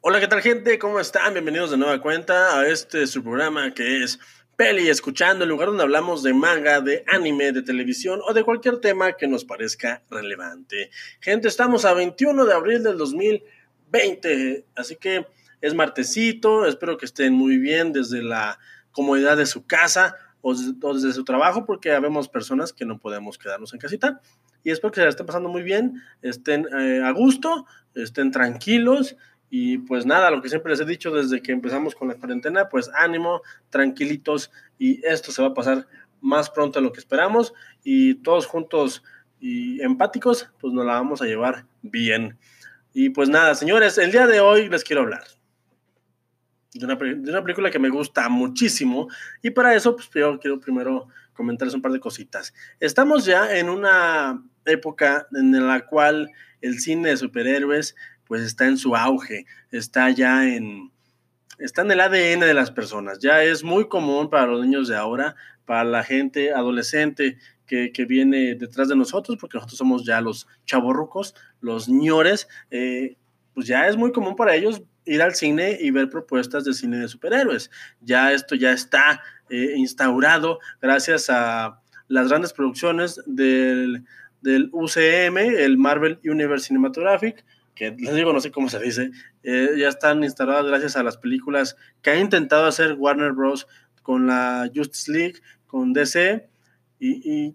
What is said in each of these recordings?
Hola, ¿qué tal gente? ¿Cómo están? Bienvenidos de nueva cuenta a este su programa que es Peli Escuchando, el lugar donde hablamos de manga, de anime, de televisión o de cualquier tema que nos parezca relevante. Gente, estamos a 21 de abril del 2020, así que es martesito, espero que estén muy bien desde la comodidad de su casa o desde su trabajo, porque habemos personas que no podemos quedarnos en casita. Y espero que se la estén pasando muy bien, estén eh, a gusto, estén tranquilos y pues nada, lo que siempre les he dicho desde que empezamos con la cuarentena, pues ánimo, tranquilitos y esto se va a pasar más pronto de lo que esperamos y todos juntos y empáticos, pues nos la vamos a llevar bien. Y pues nada, señores, el día de hoy les quiero hablar de una, de una película que me gusta muchísimo y para eso pues yo quiero primero comentarles un par de cositas. Estamos ya en una época en la cual el cine de superhéroes pues está en su auge, está ya en, está en el ADN de las personas. Ya es muy común para los niños de ahora, para la gente adolescente que, viene detrás de nosotros, porque nosotros somos ya los chavorrucos, los ñores, eh, pues ya es muy común para ellos ir al cine y ver propuestas de cine de superhéroes. Ya esto ya está eh, instaurado gracias a las grandes producciones del, del UCM, el Marvel Universe Cinematographic, que les digo, no sé cómo se dice, eh, ya están instaladas gracias a las películas que ha intentado hacer Warner Bros. con la Justice League, con DC, y,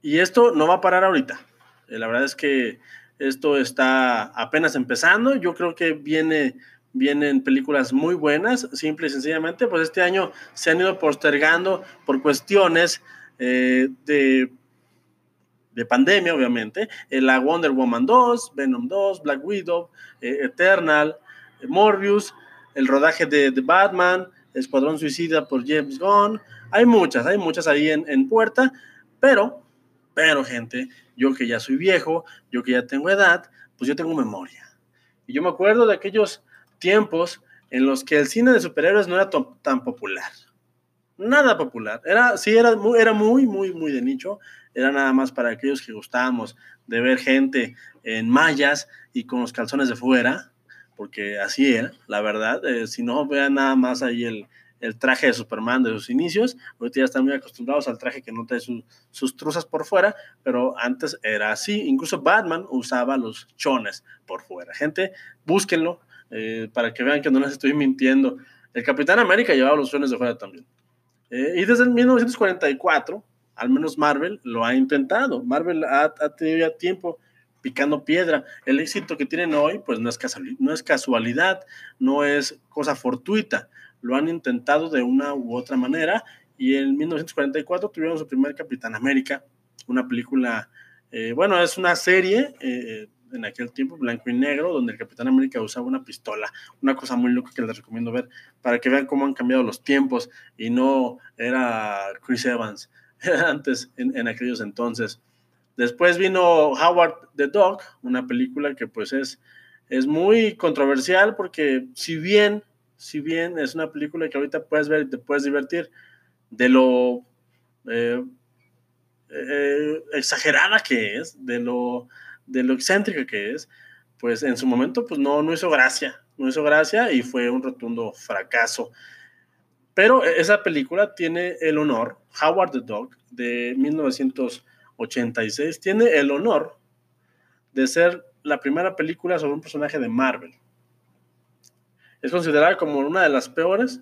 y, esto no va a parar ahorita. Eh, la verdad es que esto está apenas empezando, yo creo que viene vienen películas muy buenas, simple y sencillamente, pues este año se han ido postergando por cuestiones eh, de de pandemia, obviamente, eh, la Wonder Woman 2, Venom 2, Black Widow, eh, Eternal, eh, Morbius, el rodaje de, The Batman, Escuadrón Suicida por James Gunn. Hay muchas, hay muchas ahí en, en puerta, pero, pero gente, yo que ya soy viejo, yo que ya tengo edad, pues yo tengo memoria. Y yo me acuerdo de aquellos tiempos en los que el cine de superhéroes no era tan popular. Nada popular. Era, sí, era, era muy, muy, muy de nicho era nada más para aquellos que gustábamos de ver gente en mallas y con los calzones de fuera, porque así era, la verdad. Eh, si no, vean nada más ahí el, traje de Superman de sus inicios. Ahorita ya están muy acostumbrados al traje que no trae sus truzas por fuera, pero antes era así. Incluso Batman usaba los chones por fuera. Gente, búsquenlo eh, para que vean que no les estoy mintiendo. El Capitán América llevaba los chones de fuera también. Eh, y desde el 1944 al menos Marvel lo ha intentado. Marvel ha, tenido ya tiempo picando piedra. El éxito que tienen hoy, pues no es casualidad, no es cosa fortuita. Lo han intentado de una u otra manera y en 1944 tuvieron su primer Capitán América, una película, eh, bueno, es una serie eh, en aquel tiempo, blanco y negro, donde el Capitán América usaba una pistola, una cosa muy loca que les recomiendo ver para que vean cómo han cambiado los tiempos y no era Chris Evans antes, en, aquellos entonces. Después vino Howard the Dog, una película que pues es, es muy controversial porque si bien, si bien es una película que ahorita puedes ver y te puedes divertir, de lo eh, eh, exagerada que es, de lo, de lo excéntrica que es, pues en su momento pues no, no hizo gracia, no hizo gracia y fue un rotundo fracaso. Pero esa película tiene el honor, Howard the Dog, de 1986, tiene el honor de ser la primera película sobre un personaje de Marvel. Es considerada como una de las peores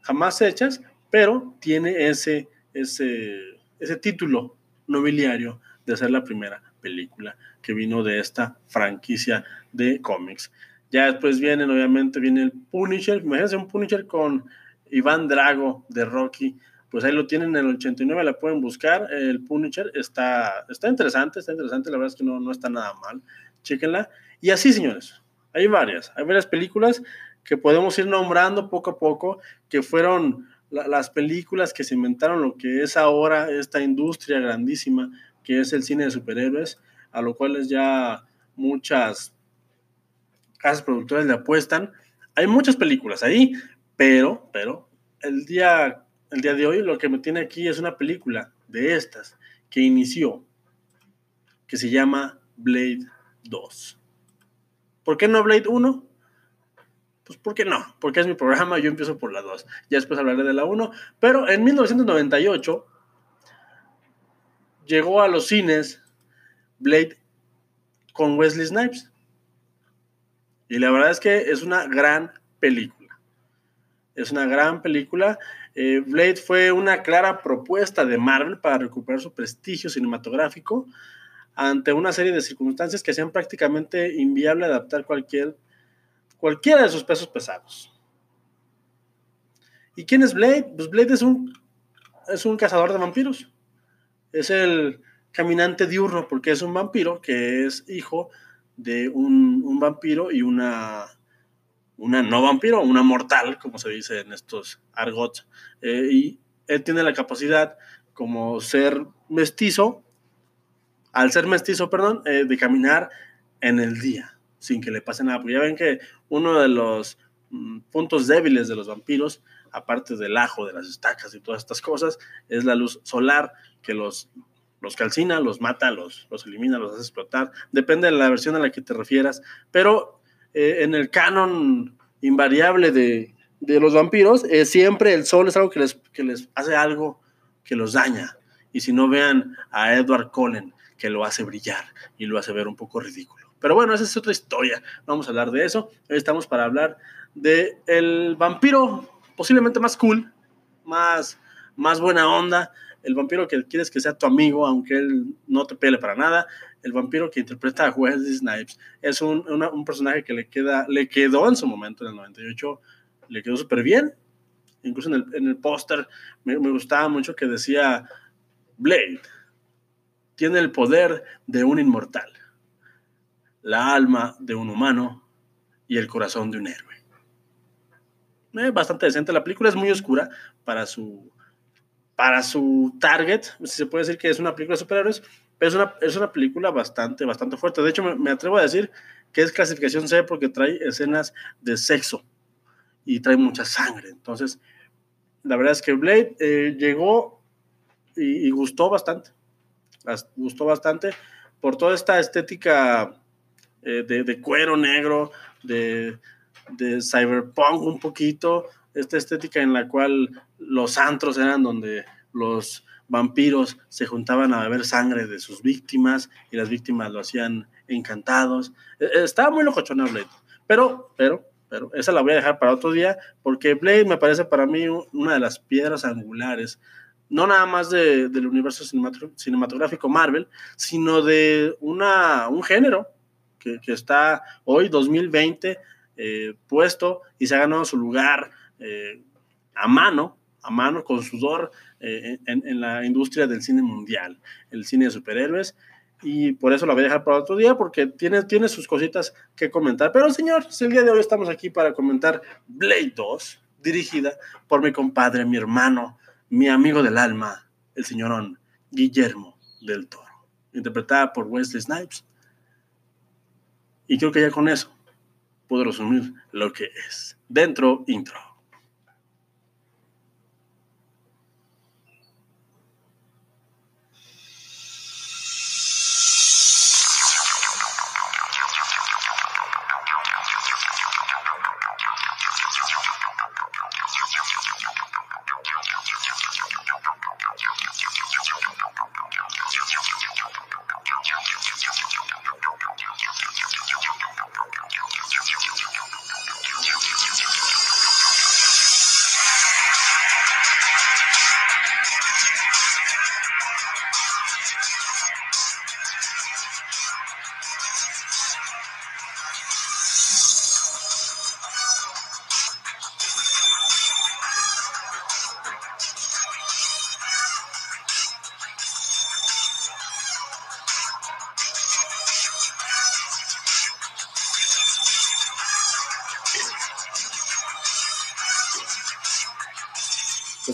jamás hechas, pero tiene ese, ese, ese título nobiliario de ser la primera película que vino de esta franquicia de cómics. Ya después vienen, obviamente, viene el Punisher. Imagínense un Punisher con Iván Drago de Rocky, pues ahí lo tienen en el 89, la pueden buscar. El Punisher está, está interesante, está interesante, la verdad es que no, no está nada mal. Chéquenla. Y así, señores, hay varias, hay varias películas que podemos ir nombrando poco a poco, que fueron las películas que se inventaron lo que es ahora esta industria grandísima que es el cine de superhéroes, a lo cual ya muchas casas productoras le apuestan. Hay muchas películas ahí, pero, pero, el día, el día de hoy lo que me tiene aquí es una película de estas que inició, que se llama Blade 2. ¿Por qué no Blade 1? Pues ¿por qué no? Porque es mi programa, yo empiezo por la 2. Ya después hablaré de la 1. Pero en 1998 llegó a los cines Blade con Wesley Snipes. Y la verdad es que es una gran película. Es una gran película. Eh, Blade fue una clara propuesta de Marvel para recuperar su prestigio cinematográfico ante una serie de circunstancias que hacían prácticamente inviable adaptar cualquier, cualquiera de sus pesos pesados. ¿Y quién es Blade? Pues Blade es un, es un cazador de vampiros. Es el caminante diurno porque es un vampiro que es hijo de un, vampiro y una, una no vampiro, una mortal, como se dice en estos argots. Eh, y él tiene la capacidad como ser mestizo al ser mestizo, perdón, eh, de caminar en el día sin que le pase nada. Porque ya ven que uno de los mm, puntos débiles de los vampiros, aparte del ajo, de las estacas y todas estas cosas, es la luz solar que los, los calcina, los mata, los, los elimina, los hace explotar. Depende de la versión a la que te refieras. Pero eh, en el canon invariable de, los vampiros, eh, siempre el sol es algo que les, que les hace algo que los daña. Y si no vean a Edward Cullen, que lo hace brillar y lo hace ver un poco ridículo. Pero bueno, esa es otra historia. Vamos a hablar de eso. Hoy estamos para hablar de el vampiro posiblemente más cool, más, más buena onda, el vampiro que quieres que sea tu amigo, aunque él no te pele para nada, el vampiro que interpreta a Wesley Snipes. Es un, un personaje que le, queda, le quedó en su momento, en el 98, le quedó súper bien. Incluso en el, en el póster me, me gustaba mucho que decía Blade, tiene el poder de un inmortal, la alma de un humano y el corazón de un héroe. Eh, bastante decente. La película es muy oscura para su, para su target. Si se puede decir que es una película de superhéroes, pero es una, es una película bastante, bastante fuerte. De hecho, me, atrevo a decir que es clasificación C porque trae escenas de sexo y trae mucha sangre. Entonces, la verdad es que Blade eh, llegó y, y, gustó bastante gustó bastante por toda esta estética eh, de, cuero negro, de, de, cyberpunk un poquito, esta estética en la cual los antros eran donde los vampiros se juntaban a beber sangre de sus víctimas y las víctimas lo hacían encantados. E, e, estaba muy locochona Blade, pero, pero, pero esa la voy a dejar para otro día porque Blade me parece para mí una de las piedras angulares no nada más de, del universo cinematográfico Marvel, sino de una, un género que, está hoy, 2020, eh, puesto y se ha ganado su lugar eh, a mano, a mano, con sudor eh, en, la industria del cine mundial, el cine de superhéroes. Y por eso la voy a dejar para otro día, porque tiene, tiene sus cositas que comentar. Pero señor, el día de hoy estamos aquí para comentar Blade 2, dirigida por mi compadre, mi hermano, mi amigo del alma, el señorón Guillermo del Toro, interpretada por Wesley Snipes. Y creo que ya con eso puedo resumir lo que es. Dentro, intro.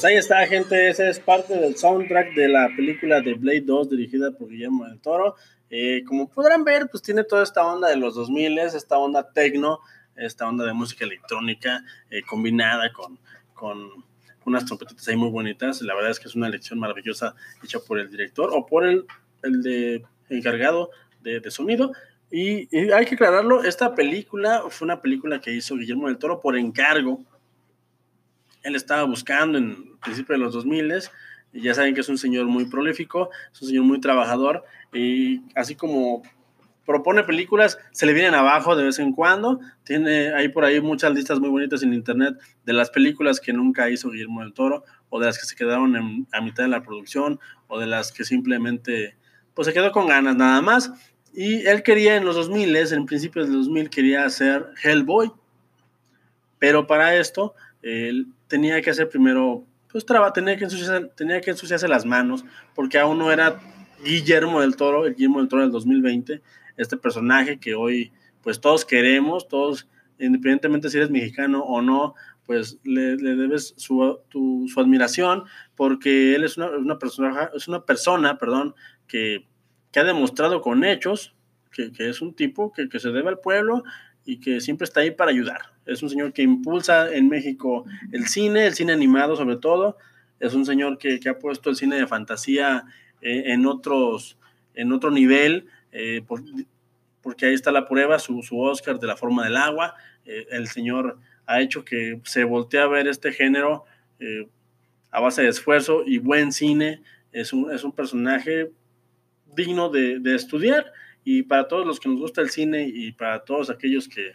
Pues ahí está, gente. Ese es parte del soundtrack de la película de Blade 2 dirigida por Guillermo del Toro. Eh, como podrán ver, pues tiene toda esta onda de los 2000, esta onda techno, esta onda de música electrónica eh, combinada con, con unas trompetitas ahí muy bonitas. La verdad es que es una elección maravillosa hecha por el director o por el, el de encargado de, sonido. Y, hay que aclararlo, esta película fue una película que hizo Guillermo del Toro por encargo. Él estaba buscando en principio de los 2000 y ya saben que es un señor muy prolífico, es un señor muy trabajador y así como propone películas, se le vienen abajo de vez en cuando. Tiene ahí por ahí muchas listas muy bonitas en internet de las películas que nunca hizo Guillermo del Toro o de las que se quedaron a mitad de la producción o de las que simplemente pues se quedó con ganas nada más. Y él quería en los 2000, en principios del 2000 quería hacer Hellboy. Pero para esto él tenía que hacer primero pues traba, tenía que ensuciarse, tenía que ensuciarse las manos porque aún no era Guillermo del Toro, el Guillermo del Toro del 2020 este personaje que hoy pues todos queremos, todos, independientemente si eres mexicano o no, pues le, debes su, su, admiración porque él es una, una, persona, es una persona perdón, que, que ha demostrado con hechos que, que es un tipo que, que, se debe al pueblo y que siempre está ahí para ayudar. Es un señor que impulsa en México el cine, el cine animado sobre todo. Es un señor que, ha puesto el cine de fantasía eh, en, otros, en otro nivel. Eh, porque ahí está la prueba, su, su Oscar de la forma del agua. Eh, el señor ha hecho que se voltee a ver este género eh, a base de esfuerzo y buen cine. Es un, es un personaje digno de, de, estudiar y para todos los que nos gusta el cine y para todos aquellos que,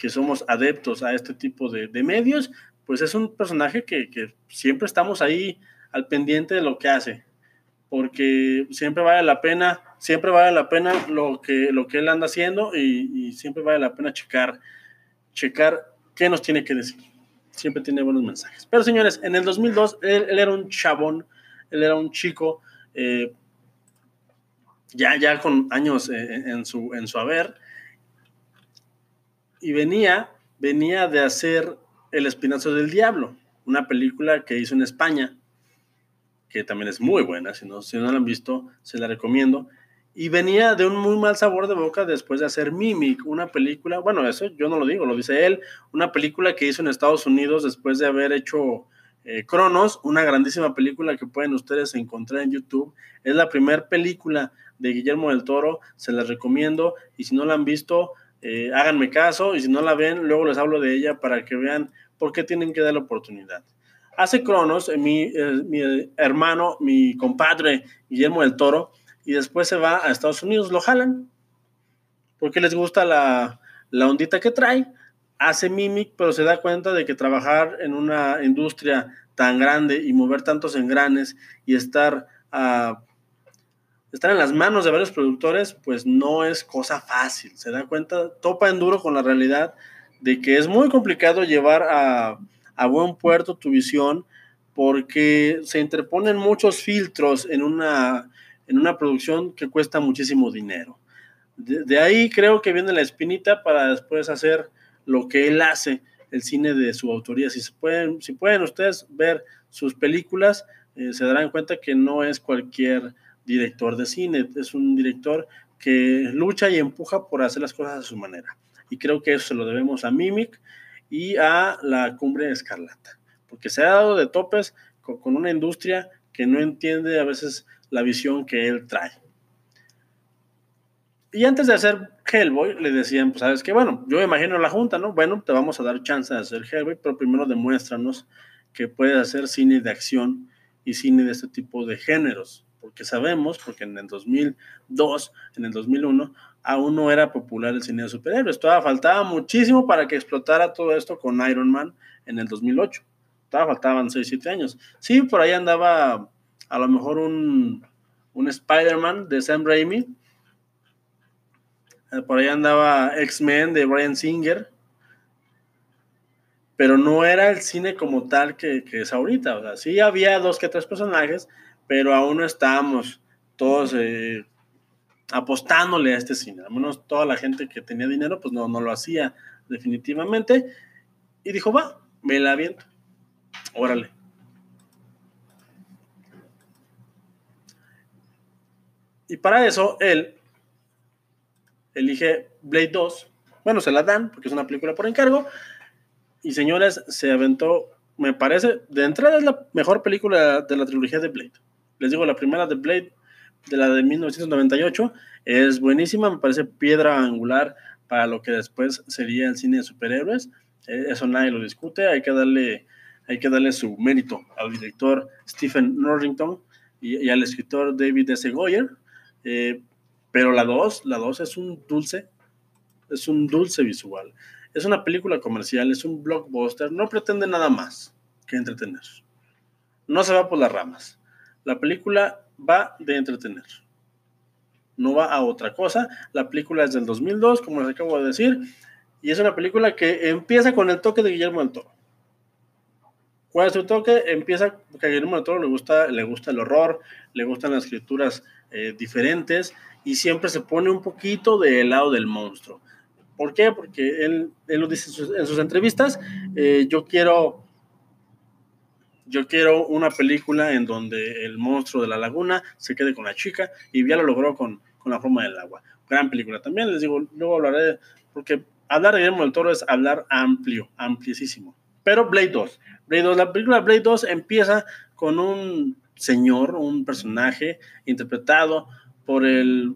que somos adeptos a este tipo de, de medios, pues es un personaje que, que siempre estamos ahí al pendiente de lo que hace porque siempre vale la pena, siempre vale la pena lo que, lo que él anda haciendo y, siempre vale la pena checar, checar qué nos tiene que decir. Siempre tiene buenos mensajes. Pero señores, en el 2002 él, era un chabón, él era un chico eh, ya, ya con años en, en, su, en su haber y venía, venía de hacer El Espinazo del Diablo, una película que hizo en España que también es muy buena, si no, si no la han visto, se la recomiendo. Y venía de un muy mal sabor de boca después de hacer Mimic, una película, bueno, eso yo no lo digo, lo dice él, una película que hizo en Estados Unidos después de haber hecho eh, Cronos, una grandísima película que pueden ustedes encontrar en YouTube. Es la primera película de Guillermo del Toro, se la recomiendo y si no la han visto, eh, háganme caso y si no la ven, luego les hablo de ella para que vean por qué tienen que dar la oportunidad. Hace Cronos, eh, mi, eh, mi hermano, mi compadre Guillermo del Toro, y después se va a Estados Unidos, lo jalan, porque les gusta la, la ondita que trae, hace Mimic, pero se da cuenta de que trabajar en una industria tan grande y mover tantos engranes y estar, estar en las manos de varios productores, pues no es cosa fácil. Se da cuenta, topa en duro con la realidad de que es muy complicado llevar a a buen puerto tu visión porque se interponen muchos filtros en una, en una producción que cuesta muchísimo dinero. De, ahí creo que viene la espinita para después hacer lo que él hace, el cine de su autoría. Si, pueden, si pueden ustedes ver sus películas, eh, se darán cuenta que no es cualquier director de cine, es un director que lucha y empuja por hacer las cosas a su manera. Y creo que eso se lo debemos a Mimic y a la cumbre escarlata, porque se ha dado de topes con, una industria que no entiende a veces la visión que él trae. Y antes de hacer Hellboy, le decían, pues sabes que, bueno, yo imagino la junta, ¿no? Bueno, te vamos a dar chance de hacer Hellboy, pero primero demuéstranos que puedes hacer cine de acción y cine de este tipo de géneros, porque sabemos, porque en el 2002, en el 2001, aún no era popular el cine de superhéroes. Todavía faltaba muchísimo para que explotara todo esto con Iron Man en el 2008. Todavía faltaban 6, 7 años. Sí, por ahí andaba a lo mejor un, un Spider-Man de Sam Raimi. Eh, por ahí andaba X-Men de Brian Singer. Pero no era el cine como tal que, que, es ahorita. O sea, sí había dos que tres personajes, pero aún no estábamos todos eh, apostándole a este cine. Al menos toda la gente que tenía dinero, pues no, no lo hacía definitivamente. Y dijo, va, me la aviento. Órale. Y para eso, él elige Blade 2. Bueno, se la dan porque es una película por encargo. Y señores, se aventó, me parece, de entrada es la mejor película de la trilogía de Blade. Les digo, la primera de Blade de la de 1998. Es buenísima, me parece piedra angular para lo que después sería el cine de superhéroes. Eh, eso nadie lo discute, hay que darle, hay que darle su mérito al director Stephen Norrington y, al escritor David S. Goyer. Eh, pero la 2, la 2 es un dulce, es un dulce visual. Es una película comercial, es un blockbuster, no pretende nada más que entretener. No se va por las ramas. La película va de entretener. No va a otra cosa. La película es del 2002, como les acabo de decir, y es una película que empieza con el toque de Guillermo del Toro. ¿Cuál es su toque? Empieza porque a Guillermo del Toro le gusta, le gusta el horror, le gustan las escrituras eh, diferentes y siempre se pone un poquito del lado del monstruo. ¿Por qué? Porque él, él lo dice en sus, entrevistas, eh, yo quiero yo quiero una película en donde el monstruo de la laguna se quede con la chica y ya lo logró con, con la forma del agua. Gran película también, les digo, luego hablaré, porque hablar de Guillermo del Toro es hablar amplio, amplísimo. Pero Blade 2, Blade 2, la película Blade 2 empieza con un señor, un personaje interpretado por el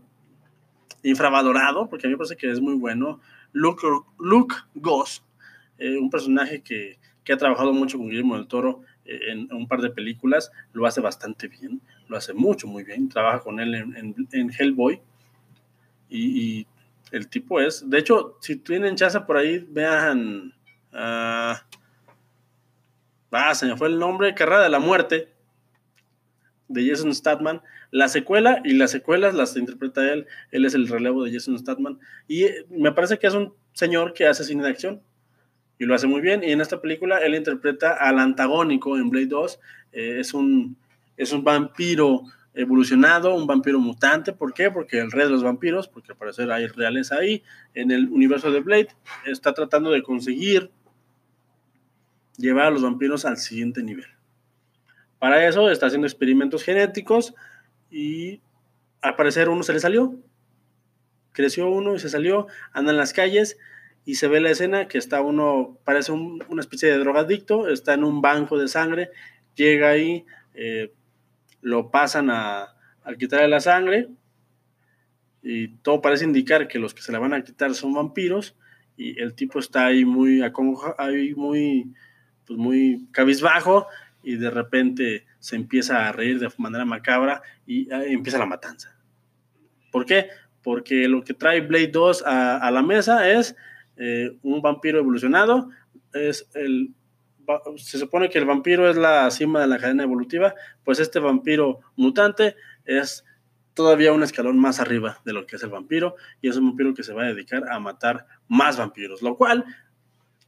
infravalorado, porque a mí me parece que es muy bueno, Luke, Luke Goss, eh, un personaje que, que, ha trabajado mucho con Guillermo del Toro en, un par de películas, lo hace bastante bien, lo hace mucho, muy bien, trabaja con él en, en, Hellboy. Y, el tipo es, de hecho, si tienen chance por ahí, vean, uh, ah, se me fue el nombre, Carrera de la Muerte, de Jason Statman, la secuela y las secuelas las interpreta él, él es el relevo de Jason Statman y eh, me parece que es un señor que hace cine de acción y lo hace muy bien y en esta película él interpreta al antagónico en Blade 2, eh, es, un, es un vampiro evolucionado, un vampiro mutante, ¿por qué? Porque el rey de los vampiros, porque al parecer hay reales ahí, en el universo de Blade, está tratando de conseguir llevar a los vampiros al siguiente nivel. Para eso está haciendo experimentos genéticos y al parecer uno se le salió. Creció uno y se salió, anda en las calles y se ve la escena que está uno, parece una especie de drogadicto, está en un banco de sangre, llega ahí, eh, lo pasan a, a quitarle la sangre y todo parece indicar que los que se la van a quitar son vampiros y el tipo está ahí muy, ahí muy, pues muy cabizbajo y de repente se empieza a reír de manera macabra y empieza la matanza. ¿Por qué? Porque lo que trae Blade 2 a, la mesa es eh, un vampiro evolucionado, es el, se supone que el vampiro es la cima de la cadena evolutiva, pues este vampiro mutante es todavía un escalón más arriba de lo que es el vampiro y es un vampiro que se va a dedicar a matar más vampiros, lo cual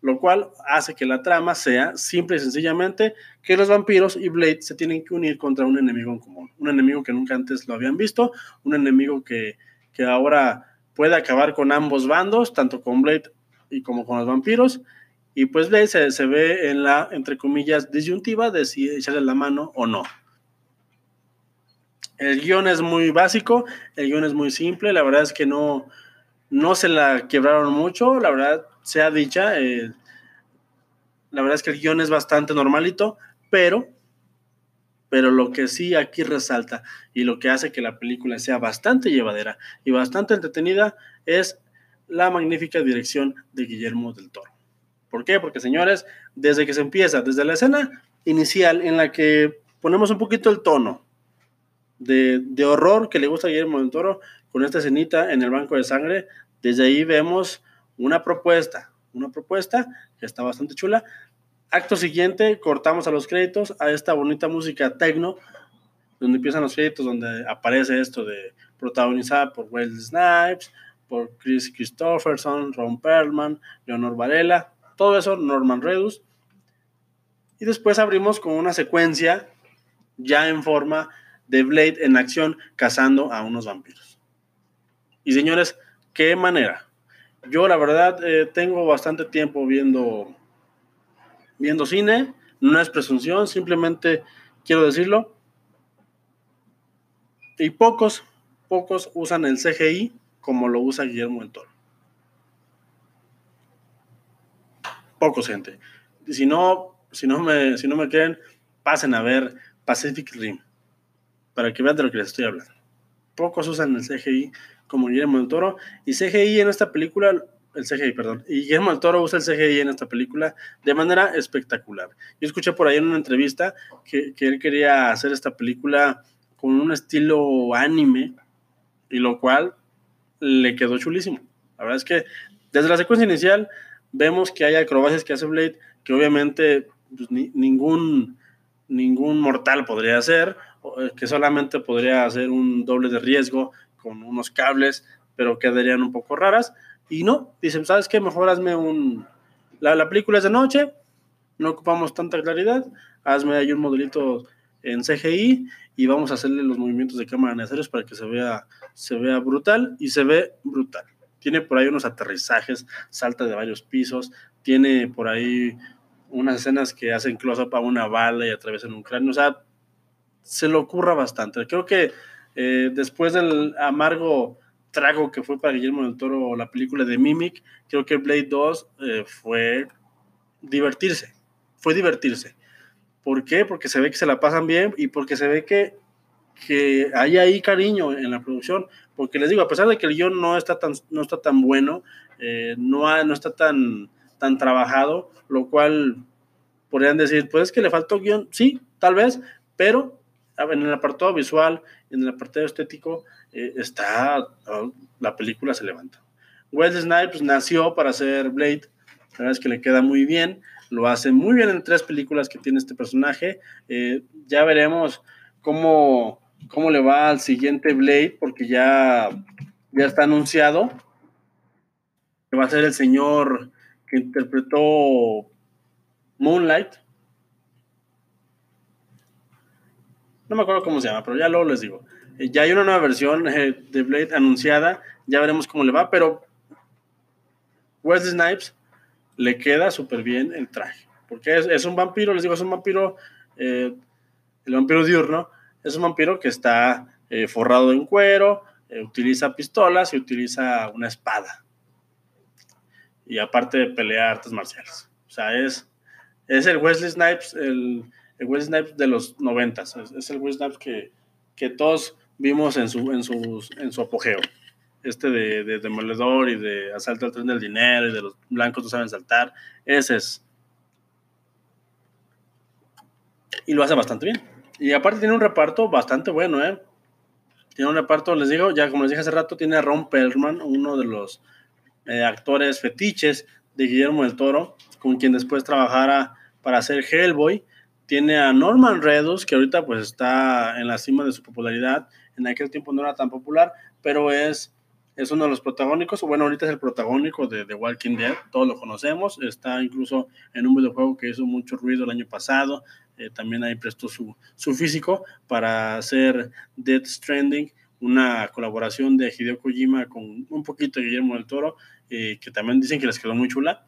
lo cual hace que la trama sea simple y sencillamente que los vampiros y Blade se tienen que unir contra un enemigo en común, un enemigo que nunca antes lo habían visto, un enemigo que, que ahora puede acabar con ambos bandos, tanto con Blade y como con los vampiros, y pues Blade se, se ve en la, entre comillas, disyuntiva de si echarle la mano o no. El guion es muy básico, el guion es muy simple, la verdad es que no, no se la quebraron mucho, la verdad sea dicha, eh, la verdad es que el guion es bastante normalito, pero, pero lo que sí aquí resalta y lo que hace que la película sea bastante llevadera y bastante entretenida es la magnífica dirección de Guillermo del Toro. ¿Por qué? Porque señores, desde que se empieza, desde la escena inicial en la que ponemos un poquito el tono de, horror que le gusta a Guillermo del Toro con esta escenita en el banco de sangre, desde ahí vemos una propuesta, una propuesta que está bastante chula. Acto siguiente, cortamos a los créditos a esta bonita música techno, donde empiezan los créditos, donde aparece esto de protagonizada por Wesley Snipes, por Chris Christopherson, Ron Perlman, Leonor Varela, todo eso, Norman Redus. Y después abrimos con una secuencia ya en forma de Blade en acción cazando a unos vampiros. Y señores, qué manera, yo la verdad eh, tengo bastante tiempo viendo, viendo cine, no es presunción, simplemente quiero decirlo. Y pocos, pocos usan el CGI como lo usa Guillermo del Toro. Pocos, gente. Si no, si no me, si no me creen, pasen a ver Pacific Rim para que vean de lo que les estoy hablando. pocos usan el CGI como Guillermo del Toro. Y CGI en esta película, el CGI, perdón, y Guillermo del Toro usa el CGI en esta película de manera espectacular. Yo escuché por ahí en una entrevista que, que él quería hacer esta película con un estilo anime, y lo cual le quedó chulísimo. La verdad es que desde la secuencia inicial vemos que hay acrobacias que hace Blade que obviamente pues, ningún, ningún mortal podría hacer, eh, que solamente podría hacer un doble de riesgo con unos cables, pero quedarían un poco raras. Y no, dicen, ¿sabes qué? Mejor hazme un... La, la película es de noche, no ocupamos tanta claridad, hazme ahí un modelito en CGI y vamos a hacerle los movimientos de cámara necesarios para que se vea, se vea brutal y se ve brutal. Tiene por ahí unos aterrizajes, salta de varios pisos, tiene por ahí unas escenas que hacen close-up a una bala y atraviesan un cráneo, o sea, se lo ocurra bastante. Creo que eh, después del amargo trago que fue para Guillermo del Toro la película de Mimic, creo que Blade 2 eh, fue divertirse, fue divertirse. ¿Por qué? Porque se ve que se la pasan bien y porque se ve que, que hay ahí cariño en la producción. Porque les digo, a pesar de que el guion no está tan, no está tan bueno, eh, no, no está tan, tan trabajado, lo cual podrían decir, pues es que le faltó guion. Sí, tal vez, pero en el apartado visual, en el apartado estético, eh, está, oh, la película se levanta. Wesley Snipes nació para ser Blade, la verdad es que le queda muy bien lo hace muy bien en tres películas que tiene este personaje. Eh, ya veremos cómo, cómo le va al siguiente Blade, porque ya, ya está anunciado que va a ser el señor que interpretó Moonlight. No me acuerdo cómo se llama, pero ya luego les digo. Eh, ya hay una nueva versión eh, de Blade anunciada, ya veremos cómo le va, pero Wesley Snipes le queda súper bien el traje. Porque es, un vampiro, les digo, es un vampiro, eh, el vampiro diurno, es un vampiro que está eh, forrado en cuero, eh, utiliza pistolas y utiliza una espada. Y aparte de pelear artes marciales. O sea, es, es el Wesley Snipes, el, Wesley Snipes de los noventas. Es, el Wesley Snipes que, que todos vimos en su, en, en su apogeo este de, demoledor y de asalto al tren del dinero y de los blancos no saben saltar, ese es. Y lo hace bastante bien. Y aparte tiene un reparto bastante bueno, ¿eh? Tiene un reparto, les digo, ya como les dije hace rato, tiene a Ron Perlman, uno de los eh, actores fetiches de Guillermo del Toro, con quien después trabajara para hacer Hellboy. Tiene a Norman Redus, que ahorita pues está en la cima de su popularidad. En aquel tiempo no era tan popular, pero es es uno de los protagónicos, bueno, ahorita es el protagónico de The Walking Dead, todos lo conocemos, está incluso en un videojuego que hizo mucho ruido el año pasado, eh, también ahí prestó su, su físico para hacer Dead Stranding, una colaboración de Hideo Kojima con un poquito de Guillermo del Toro, eh, que también dicen que les quedó muy chula,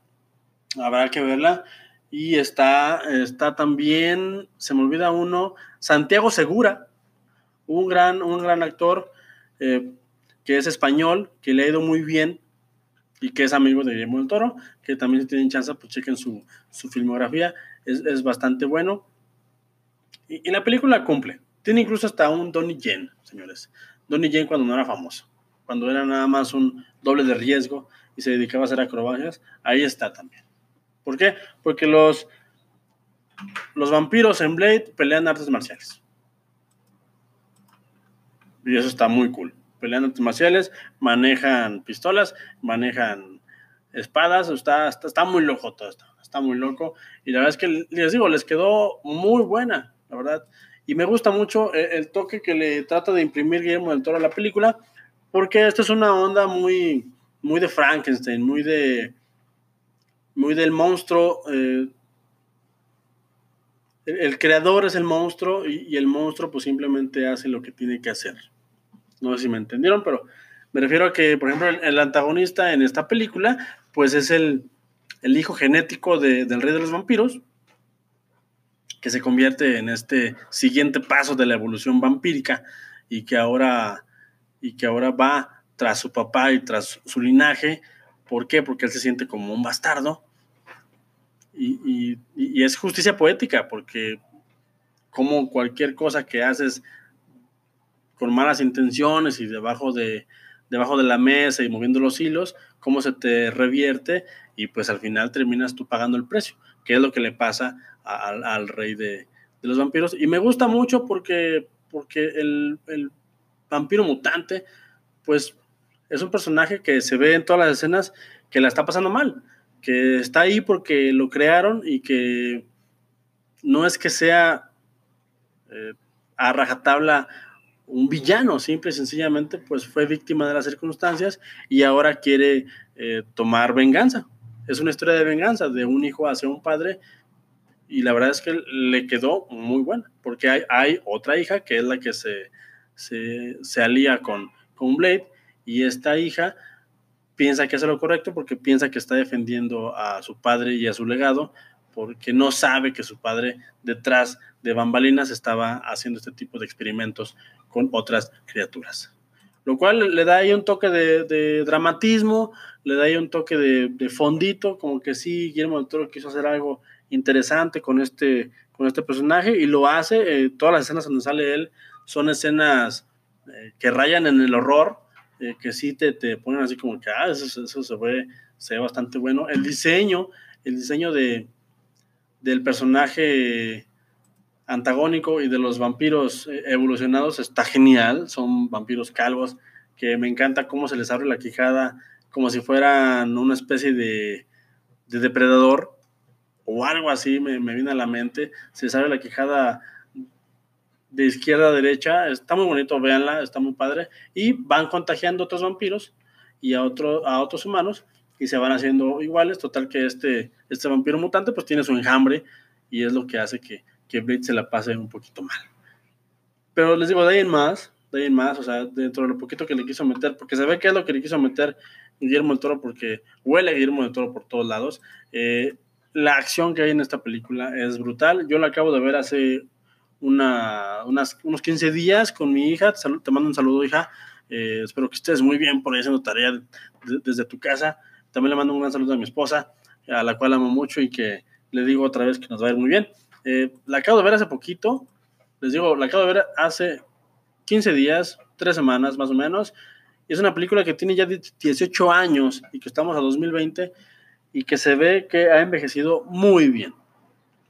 habrá que verla. Y está, está también, se me olvida uno, Santiago Segura, un gran, un gran actor, eh, que es español, que le ha ido muy bien y que es amigo de Guillermo del Toro, que también tienen chance, pues chequen su, su filmografía, es, es, bastante bueno. Y, la película cumple. Tiene incluso hasta un Donnie Yen, señores. Donnie Yen cuando no era famoso, cuando era nada más un doble de riesgo y se dedicaba a hacer acrobacias, ahí está también. ¿Por qué? Porque los, los vampiros en Blade pelean artes marciales. Y eso está muy cool pelean artes marciales, manejan pistolas, manejan espadas, está, está, muy loco todo esto, está muy loco. Y la verdad es que les digo, les quedó muy buena, la verdad. Y me gusta mucho el, toque que le trata de imprimir Guillermo del Toro a la película, porque esta es una onda muy, muy de Frankenstein, muy de muy del monstruo. Eh, el, creador es el monstruo y, y, el monstruo pues simplemente hace lo que tiene que hacer. No sé si me entendieron, pero me refiero a que, por ejemplo, el, antagonista en esta película, pues es el, hijo genético del rey de los vampiros, que se convierte en este siguiente paso de la evolución vampírica y que ahora, y que ahora va tras su papá y tras su linaje. ¿Por qué? Porque él se siente como un bastardo. Y, y es justicia poética, porque como cualquier cosa que haces con malas intenciones y debajo de, debajo de la mesa y moviendo los hilos, cómo se te revierte y pues al final terminas tú pagando el precio, que es lo que le pasa al rey de, de, los vampiros. Y me gusta mucho porque, porque el, el, vampiro mutante, pues es un personaje que se ve en todas las escenas que la está pasando mal, que está ahí porque lo crearon y que no es que sea eh, a rajatabla un villano, simple y sencillamente, pues fue víctima de las circunstancias y ahora quiere eh, tomar venganza. Es una historia de venganza de un hijo hacia un padre y la verdad es que le quedó muy buena, porque hay, otra hija que es la que se, se, alía con, con Blade y esta hija piensa que hace lo correcto porque piensa que está defendiendo a su padre y a su legado, porque no sabe que su padre detrás de bambalinas estaba haciendo este tipo de experimentos con otras criaturas. Lo cual le da ahí un toque de, dramatismo, le da ahí un toque de, fondito, como que sí, Guillermo del Toro quiso hacer algo interesante con este, con este personaje y lo hace. Eh, todas las escenas donde sale él son escenas eh, que rayan en el horror, eh, que sí te, te, ponen así como que, ah, eso, eso se, ve, se ve bastante bueno. El diseño, el diseño de, del personaje antagónico y de los vampiros eh, evolucionados está genial. Son vampiros calvos que me encanta cómo se les abre la quijada como si fueran una especie de, depredador o algo así, me, viene a la mente. Se les abre la quijada de izquierda a derecha. Está muy bonito, véanla, está muy padre. Y van contagiando a otros vampiros y a, otro, a otros humanos y se van haciendo iguales. Total que este, este vampiro mutante pues tiene su enjambre y es lo que hace que, que Blade se la pase un poquito mal. Pero les digo, de ahí en más, de ahí en más, o sea, dentro de lo poquito que le quiso meter, porque se ve que es lo que le quiso meter Guillermo del Toro, porque huele a Guillermo del Toro por todos lados. Eh, la acción que hay en esta película es brutal. Yo la acabo de ver hace una, unas, unos 15 días con mi hija. Te, mando un saludo, hija. Eh, espero que estés muy bien por ahí haciendo tarea desde tu casa. También le mando un gran saludo a mi esposa, a la cual amo mucho y que le digo otra vez que nos va a ir muy bien. Eh, la acabo de ver hace poquito. Les digo, la acabo de ver hace 15 días, 3 semanas más o menos. Y es una película que tiene ya 18 años y que estamos a 2020 y que se ve que ha envejecido muy bien.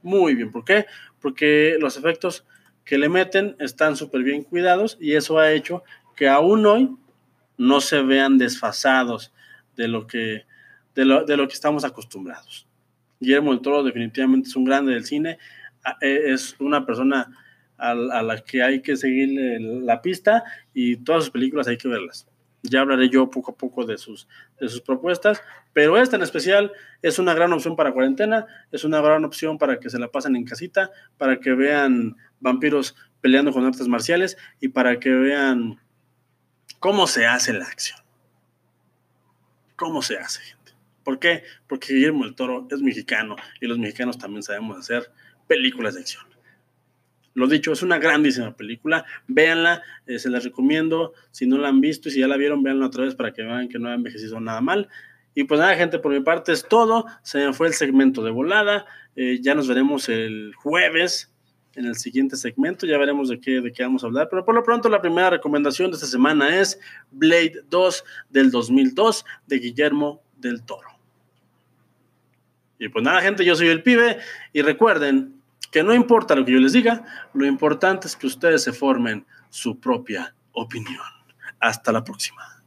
Muy bien. ¿Por qué? Porque los efectos que le meten están súper bien cuidados y eso ha hecho que aún hoy no se vean desfasados de lo que, de lo, de lo que estamos acostumbrados. Guillermo del Toro definitivamente es un grande del cine es una persona a, la que hay que seguir la pista y todas sus películas hay que verlas. Ya hablaré yo poco a poco de sus, de sus propuestas, pero esta en especial es una gran opción para cuarentena, es una gran opción para que se la pasen en casita, para que vean vampiros peleando con artes marciales y para que vean cómo se hace la acción. ¿Cómo se hace, gente? ¿Por qué? Porque Guillermo el Toro es mexicano y los mexicanos también sabemos hacer películas de acción. Lo dicho, es una grandísima película. Véanla, eh, se las recomiendo. Si no la han visto y si ya la vieron, véanla otra vez para que vean que no ha envejecido nada mal. Y pues nada, gente, por mi parte es todo. Se me fue el segmento de volada. Eh, ya nos veremos el jueves en el siguiente segmento. Ya veremos de qué, de qué vamos a hablar. Pero por lo pronto, la primera recomendación de esta semana es Blade 2 del 2002 de Guillermo del Toro. Y pues nada, gente, yo soy el pibe. Y recuerden, que no importa lo que yo les diga, lo importante es que ustedes se formen su propia opinión. Hasta la próxima.